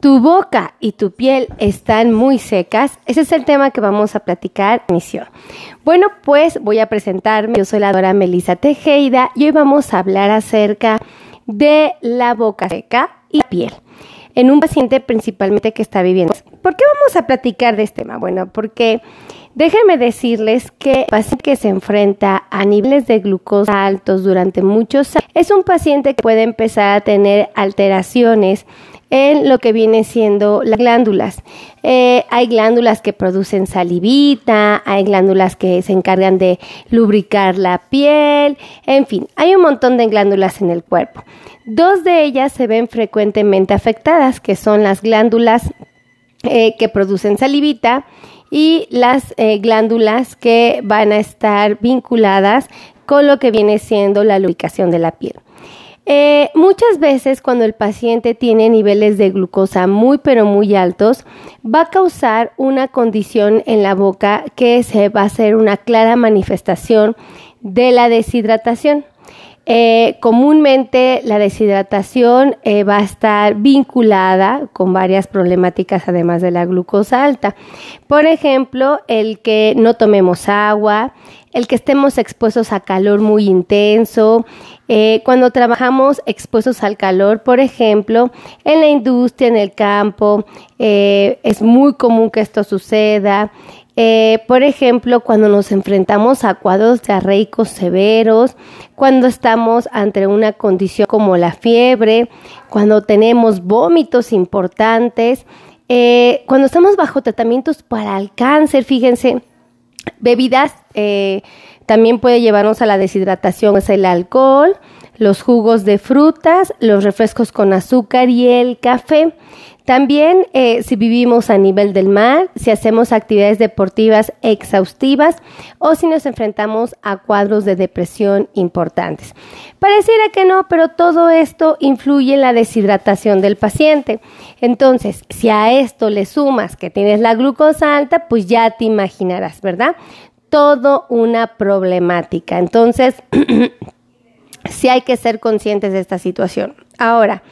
tu boca y tu piel están muy secas, ese es el tema que vamos a platicar. Bueno, pues voy a presentarme. Yo soy la doctora Melissa Tejeda y hoy vamos a hablar acerca de la boca seca y la piel en un paciente principalmente que está viviendo. ¿Por qué vamos a platicar de este tema? Bueno, porque déjenme decirles que el paciente que se enfrenta a niveles de glucosa altos durante muchos años es un paciente que puede empezar a tener alteraciones en lo que viene siendo las glándulas. Eh, hay glándulas que producen salivita, hay glándulas que se encargan de lubricar la piel, en fin, hay un montón de glándulas en el cuerpo. Dos de ellas se ven frecuentemente afectadas, que son las glándulas eh, que producen salivita y las eh, glándulas que van a estar vinculadas con lo que viene siendo la lubricación de la piel. Eh, muchas veces cuando el paciente tiene niveles de glucosa muy pero muy altos, va a causar una condición en la boca que se va a hacer una clara manifestación de la deshidratación. Eh, comúnmente la deshidratación eh, va a estar vinculada con varias problemáticas además de la glucosa alta. Por ejemplo, el que no tomemos agua, el que estemos expuestos a calor muy intenso, eh, cuando trabajamos expuestos al calor, por ejemplo, en la industria, en el campo, es muy común que esto suceda. Eh, por ejemplo, cuando nos enfrentamos a cuadros diarreicos severos, cuando estamos ante una condición como la fiebre, cuando tenemos vómitos importantes, eh, cuando estamos bajo tratamientos para el cáncer, fíjense, bebidas eh, también puede llevarnos a la deshidratación, es el alcohol, los jugos de frutas, los refrescos con azúcar y el café. También eh, si vivimos a nivel del mar, si hacemos actividades deportivas exhaustivas o si nos enfrentamos a cuadros de depresión importantes. Pareciera que no, pero todo esto influye en la deshidratación del paciente. Entonces, si a esto le sumas que tienes la glucosa alta, pues ya te imaginarás, ¿verdad? Todo una problemática. Entonces, sí hay que ser conscientes de esta situación. Ahora,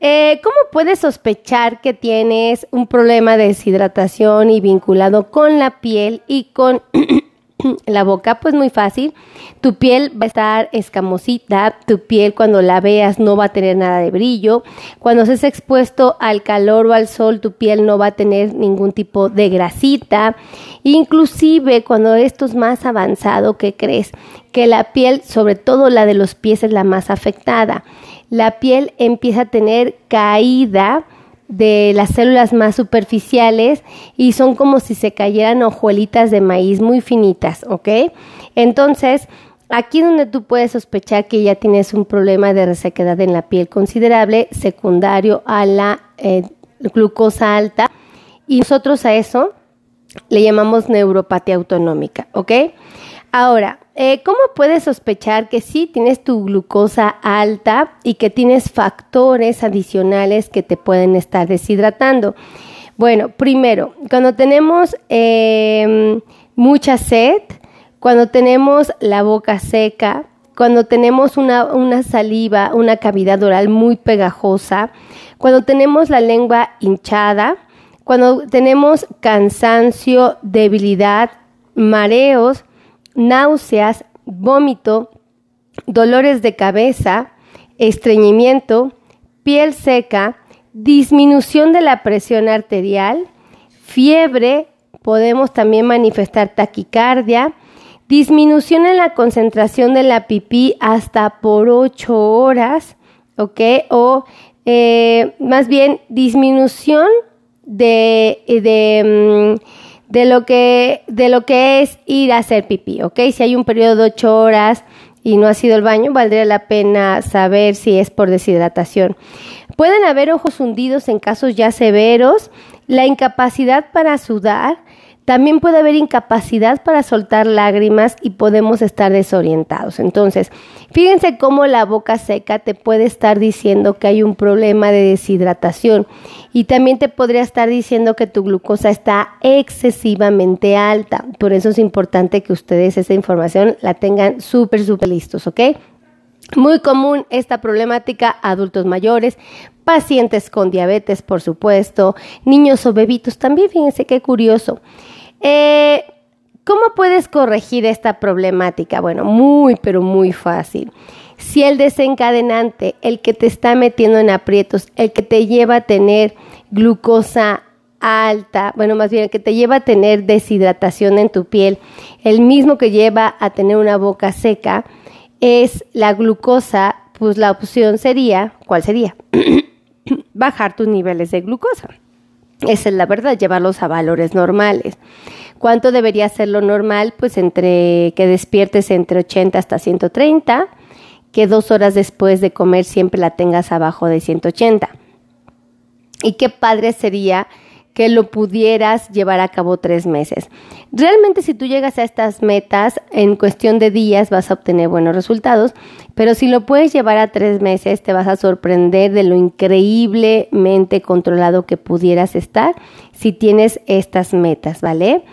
eh, ¿Cómo puedes sospechar que tienes un problema de deshidratación y vinculado con la piel y con la boca? Pues muy fácil. Tu piel va a estar escamosita, tu piel cuando la veas no va a tener nada de brillo. Cuando estés expuesto al calor o al sol, tu piel no va a tener ningún tipo de grasita. Inclusive cuando esto es más avanzado, ¿qué crees? Que la piel, sobre todo la de los pies, es la más afectada la piel empieza a tener caída de las células más superficiales y son como si se cayeran hojuelitas de maíz muy finitas, ¿ok? Entonces, aquí donde tú puedes sospechar que ya tienes un problema de resequedad en la piel considerable, secundario a la eh, glucosa alta, y nosotros a eso le llamamos neuropatía autonómica, ¿ok? Ahora, eh, ¿cómo puedes sospechar que sí tienes tu glucosa alta y que tienes factores adicionales que te pueden estar deshidratando? Bueno, primero, cuando tenemos em, mucha sed, cuando tenemos la boca seca, cuando tenemos una, saliva, una cavidad oral muy pegajosa, cuando tenemos la lengua hinchada, cuando tenemos cansancio, debilidad, mareos, náuseas, vómito, dolores de cabeza, estreñimiento, piel seca, disminución de la presión arterial, fiebre, podemos también manifestar taquicardia, disminución en la concentración de la pipí hasta por 8 horas, ¿ok? O eh, más bien disminución de, mm, de lo que, de lo que es ir a hacer pipí, ¿ok? Si hay un periodo de ocho horas y no ha sido el baño, valdría la pena saber si es por deshidratación. Pueden haber ojos hundidos en casos ya severos, la incapacidad para sudar, también puede haber incapacidad para soltar lágrimas y podemos estar desorientados. Entonces, fíjense cómo la boca seca te puede estar diciendo que hay un problema de deshidratación y también te podría estar diciendo que tu glucosa está excesivamente alta. Por eso es importante que ustedes esa información la tengan súper, súper listos, ¿ok? Muy común esta problemática adultos mayores, pacientes con diabetes, por supuesto, niños o bebitos también, fíjense qué curioso. Eh, ¿Cómo puedes corregir esta problemática? Bueno, muy, pero muy fácil. Si el desencadenante, el que te está metiendo en aprietos, el que te lleva a tener glucosa alta, bueno, más bien el que te lleva a tener deshidratación en tu piel, el mismo que lleva a tener una boca seca, es la glucosa, pues la opción sería, ¿cuál sería? Bajar tus niveles de glucosa. Esa es la verdad, llevarlos a valores normales. ¿Cuánto debería ser lo normal? Pues entre que despiertes entre 80 hasta 130, que dos horas después de comer siempre la tengas abajo de 180. Y qué padre sería que lo pudieras llevar a cabo tres meses. Realmente si tú llegas a estas metas, en cuestión de días vas a obtener buenos resultados, pero si lo puedes llevar a tres meses, te vas a sorprender de lo increíblemente controlado que pudieras estar si tienes estas metas, ¿vale?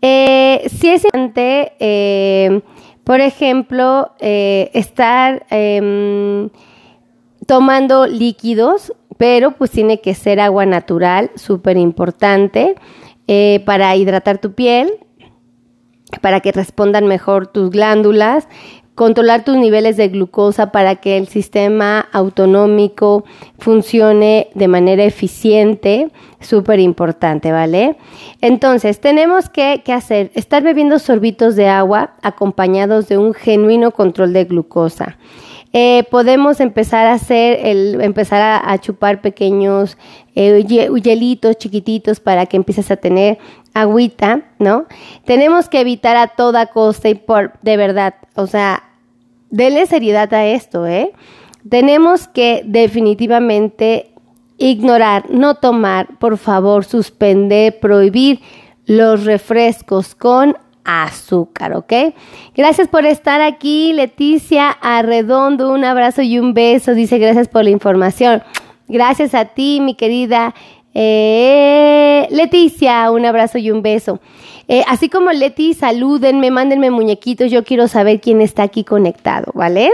Eh, si es importante, eh, por ejemplo, eh, estar em, tomando líquidos pero pues tiene que ser agua natural, súper importante, eh, para hidratar tu piel, para que respondan mejor tus glándulas, controlar tus niveles de glucosa para que el sistema autonómico funcione de manera eficiente, súper importante, ¿vale? Entonces, tenemos que, que, hacer, estar bebiendo sorbitos de agua acompañados de un genuino control de glucosa. Eh, podemos empezar a hacer, el, empezar a, chupar pequeños eh, hielitos chiquititos para que empieces a tener agüita, ¿no? Tenemos que evitar a toda costa y por, de verdad, o sea, denle seriedad a esto, ¿eh? Tenemos que definitivamente ignorar, no tomar, por favor, suspender, prohibir los refrescos con azúcar, ¿ok? Gracias por estar aquí, Leticia Arredondo, un abrazo y un beso, dice gracias por la información. Gracias a ti, mi querida eh, Leticia, un abrazo y un beso. Eh, así como Leti, salúdenme, mándenme muñequitos, yo quiero saber quién está aquí conectado, ¿vale?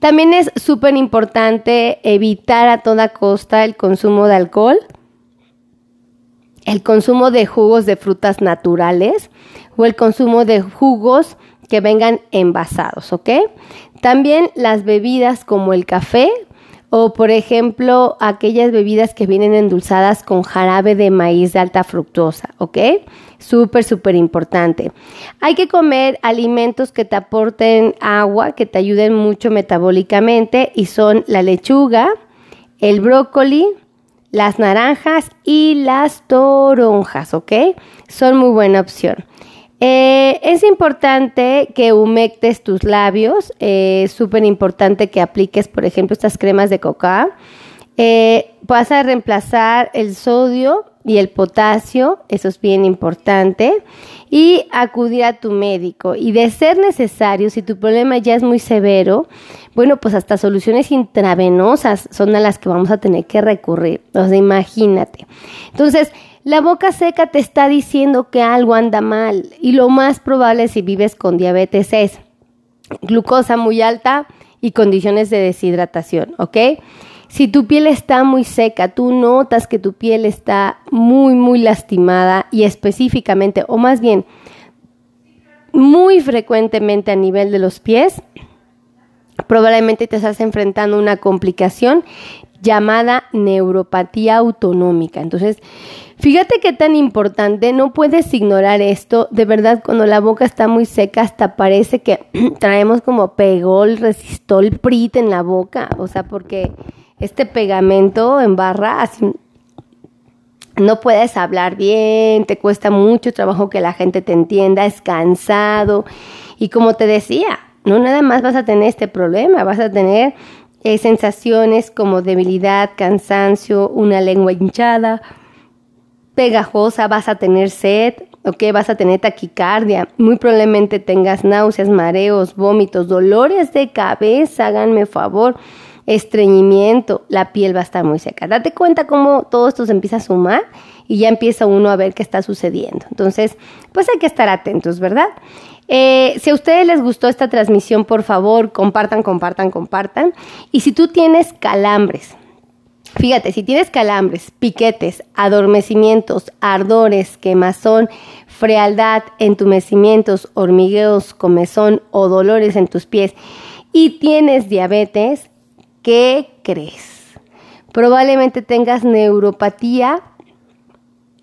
También es súper importante evitar a toda costa el consumo de alcohol el consumo de jugos de frutas naturales o el consumo de jugos que vengan envasados, ¿ok? También las bebidas como el café o por ejemplo aquellas bebidas que vienen endulzadas con jarabe de maíz de alta fructosa, ¿ok? Súper, súper importante. Hay que comer alimentos que te aporten agua, que te ayuden mucho metabólicamente y son la lechuga, el brócoli, las naranjas y las toronjas, ¿ok? Son muy buena opción. Eh, es importante que humectes tus labios, eh, es súper importante que apliques, por ejemplo, estas cremas de coca. Eh, vas a reemplazar el sodio y el potasio, eso es bien importante, y acudir a tu médico. Y de ser necesario, si tu problema ya es muy severo, bueno, pues hasta soluciones intravenosas son a las que vamos a tener que recurrir. O sea, imagínate. Entonces, la boca seca te está diciendo que algo anda mal y lo más probable si vives con diabetes es glucosa muy alta y condiciones de deshidratación, ¿ok? Si tu piel está muy seca, tú notas que tu piel está muy, muy lastimada y específicamente, o más bien, muy frecuentemente a nivel de los pies, probablemente te estás enfrentando a una complicación llamada neuropatía autonómica. Entonces, fíjate qué tan importante, no puedes ignorar esto. De verdad, cuando la boca está muy seca, hasta parece que traemos como pegol, resistol, prit en la boca. O sea, porque este pegamento en barra, así, no puedes hablar bien, te cuesta mucho trabajo que la gente te entienda, es cansado. Y como te decía, no nada más vas a tener este problema, vas a tener eh, sensaciones como debilidad, cansancio, una lengua hinchada, pegajosa, vas a tener sed, ¿ok? Vas a tener taquicardia, muy probablemente tengas náuseas, mareos, vómitos, dolores de cabeza, háganme favor estreñimiento, la piel va a estar muy seca. Date cuenta cómo todo esto se empieza a sumar y ya empieza uno a ver qué está sucediendo. Entonces, pues hay que estar atentos, ¿verdad? Eh, si a ustedes les gustó esta transmisión, por favor, compartan, compartan, compartan. Y si tú tienes calambres, Fíjate, si tienes calambres, piquetes, adormecimientos, ardores, quemazón, frialdad, entumecimientos, hormigueos, comezón o dolores en tus pies y tienes diabetes, ¿qué crees? Probablemente tengas neuropatía,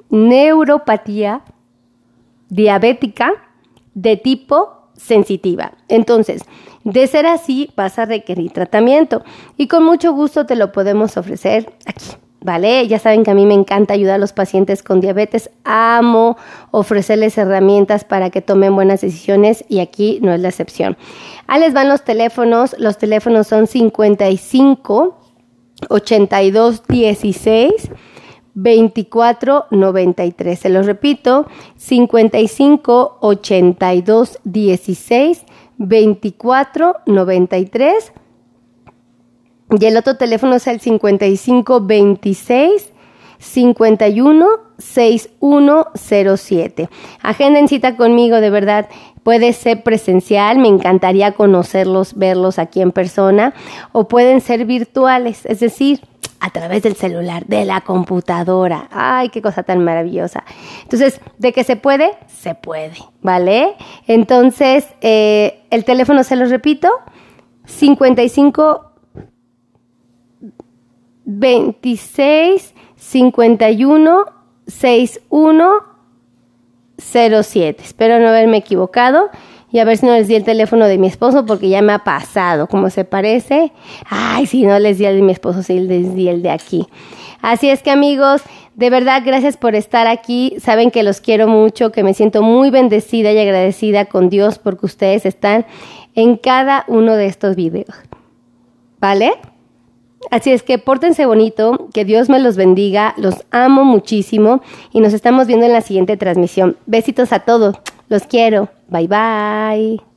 neuropatía diabética de tipo sensitiva. Entonces, de ser así, vas a requerir tratamiento y con mucho gusto te lo podemos ofrecer aquí. ¿Vale? Ya saben que a mí me encanta ayudar a los pacientes con diabetes. Amo ofrecerles herramientas para que tomen buenas decisiones y aquí no es la excepción. Ahí les van los teléfonos. Los teléfonos son 55 82 16 24 93. Se los repito, 55 82 16 24 93 y el otro teléfono es el 55 26 51 6107. Agenden cita conmigo, de verdad. Puede ser presencial, me encantaría conocerlos, verlos aquí en persona, o pueden ser virtuales, es decir, a través del celular, de la computadora. Ay, qué cosa tan maravillosa. Entonces, ¿de qué se puede? Se puede, ¿vale? Entonces, eh, el teléfono se lo repito, 55 26 51 61 07. Espero no haberme equivocado y a ver si no les di el teléfono de mi esposo porque ya me ha pasado, como se parece. Ay, si no les di el de mi esposo, sí les di el de aquí. Así es que amigos, de verdad gracias por estar aquí. Saben que los quiero mucho, que me siento muy bendecida y agradecida con Dios porque ustedes están en cada uno de estos videos. ¿Vale? Así es que pórtense bonito, que Dios me los bendiga, los amo muchísimo y nos estamos viendo en la siguiente transmisión. Besitos a todos, los quiero, bye bye.